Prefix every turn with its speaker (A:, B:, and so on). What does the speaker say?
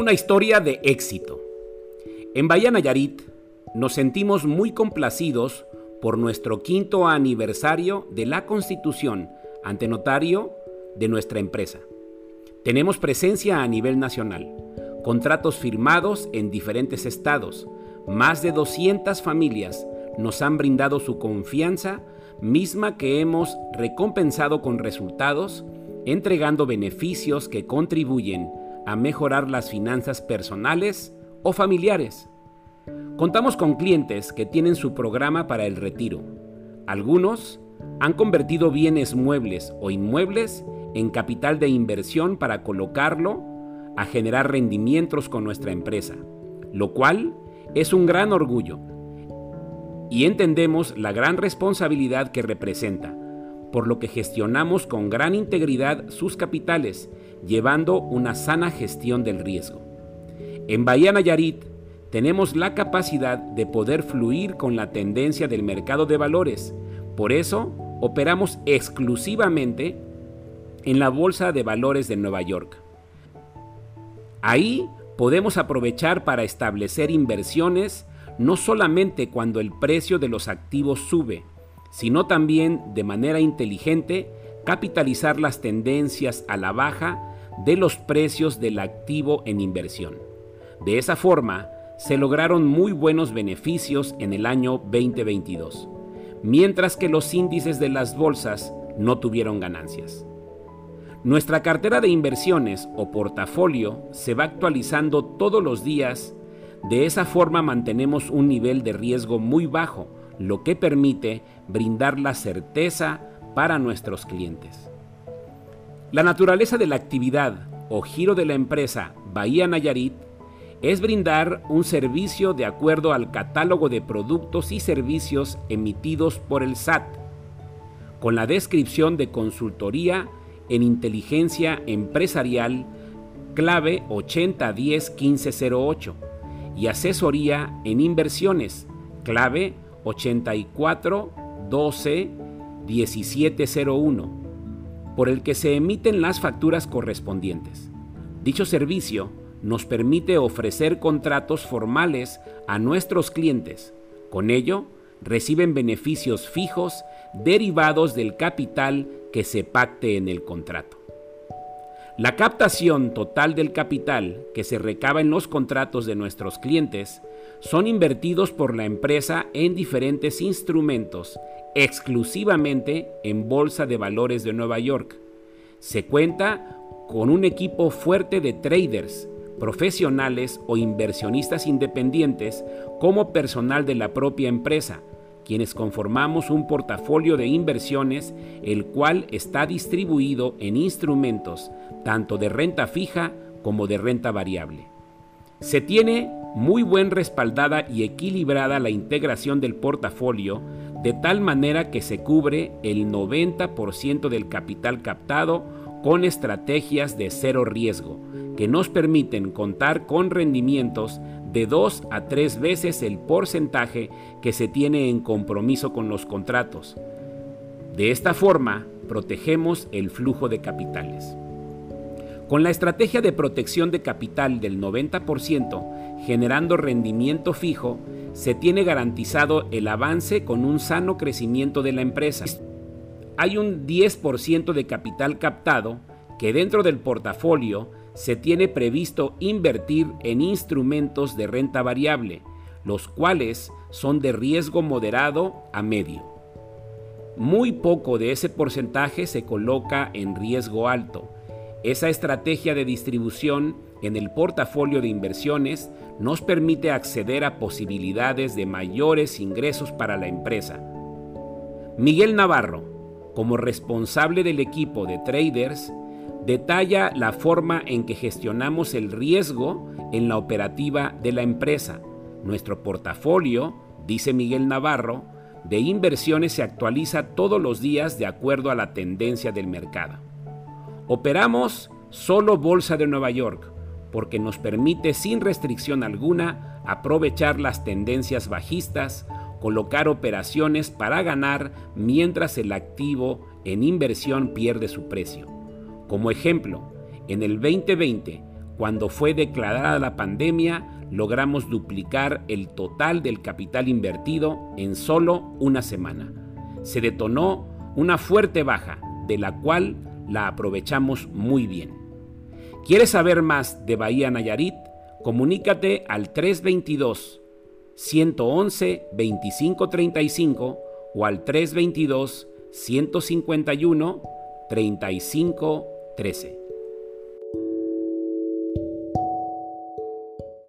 A: Una historia de éxito. En Bahía Nayarit nos sentimos muy complacidos por nuestro quinto aniversario de la constitución ante notario de nuestra empresa. Tenemos presencia a nivel nacional, contratos firmados en diferentes estados, más de 200 familias nos han brindado su confianza, misma que hemos recompensado con resultados, entregando beneficios que contribuyen a mejorar las finanzas personales o familiares. Contamos con clientes que tienen su programa para el retiro. Algunos han convertido bienes muebles o inmuebles en capital de inversión para colocarlo a generar rendimientos con nuestra empresa, lo cual es un gran orgullo. Y entendemos la gran responsabilidad que representa, por lo que gestionamos con gran integridad sus capitales llevando una sana gestión del riesgo. En Bahía Nayarit tenemos la capacidad de poder fluir con la tendencia del mercado de valores. Por eso operamos exclusivamente en la Bolsa de Valores de Nueva York. Ahí podemos aprovechar para establecer inversiones no solamente cuando el precio de los activos sube, sino también de manera inteligente capitalizar las tendencias a la baja de los precios del activo en inversión. De esa forma, se lograron muy buenos beneficios en el año 2022, mientras que los índices de las bolsas no tuvieron ganancias. Nuestra cartera de inversiones o portafolio se va actualizando todos los días, de esa forma mantenemos un nivel de riesgo muy bajo, lo que permite brindar la certeza para nuestros clientes. La naturaleza de la actividad o giro de la empresa Bahía Nayarit es brindar un servicio de acuerdo al catálogo de productos y servicios emitidos por el SAT, con la descripción de consultoría en inteligencia empresarial clave 80101508 y asesoría en inversiones clave 84121701 por el que se emiten las facturas correspondientes. Dicho servicio nos permite ofrecer contratos formales a nuestros clientes. Con ello, reciben beneficios fijos derivados del capital que se pacte en el contrato. La captación total del capital que se recaba en los contratos de nuestros clientes son invertidos por la empresa en diferentes instrumentos exclusivamente en Bolsa de Valores de Nueva York. Se cuenta con un equipo fuerte de traders, profesionales o inversionistas independientes como personal de la propia empresa, quienes conformamos un portafolio de inversiones el cual está distribuido en instrumentos tanto de renta fija como de renta variable. Se tiene muy buen respaldada y equilibrada la integración del portafolio de tal manera que se cubre el 90% del capital captado con estrategias de cero riesgo, que nos permiten contar con rendimientos de 2 a 3 veces el porcentaje que se tiene en compromiso con los contratos. De esta forma, protegemos el flujo de capitales. Con la estrategia de protección de capital del 90%, generando rendimiento fijo, se tiene garantizado el avance con un sano crecimiento de la empresa. Hay un 10% de capital captado que dentro del portafolio se tiene previsto invertir en instrumentos de renta variable, los cuales son de riesgo moderado a medio. Muy poco de ese porcentaje se coloca en riesgo alto. Esa estrategia de distribución en el portafolio de inversiones nos permite acceder a posibilidades de mayores ingresos para la empresa. Miguel Navarro, como responsable del equipo de traders, detalla la forma en que gestionamos el riesgo en la operativa de la empresa. Nuestro portafolio, dice Miguel Navarro, de inversiones se actualiza todos los días de acuerdo a la tendencia del mercado. Operamos solo Bolsa de Nueva York, porque nos permite sin restricción alguna aprovechar las tendencias bajistas, colocar operaciones para ganar mientras el activo en inversión pierde su precio. Como ejemplo, en el 2020, cuando fue declarada la pandemia, logramos duplicar el total del capital invertido en solo una semana. Se detonó una fuerte baja, de la cual la aprovechamos muy bien. ¿Quieres saber más de Bahía Nayarit? Comunícate al 322 111 2535 o al 322 151 3513.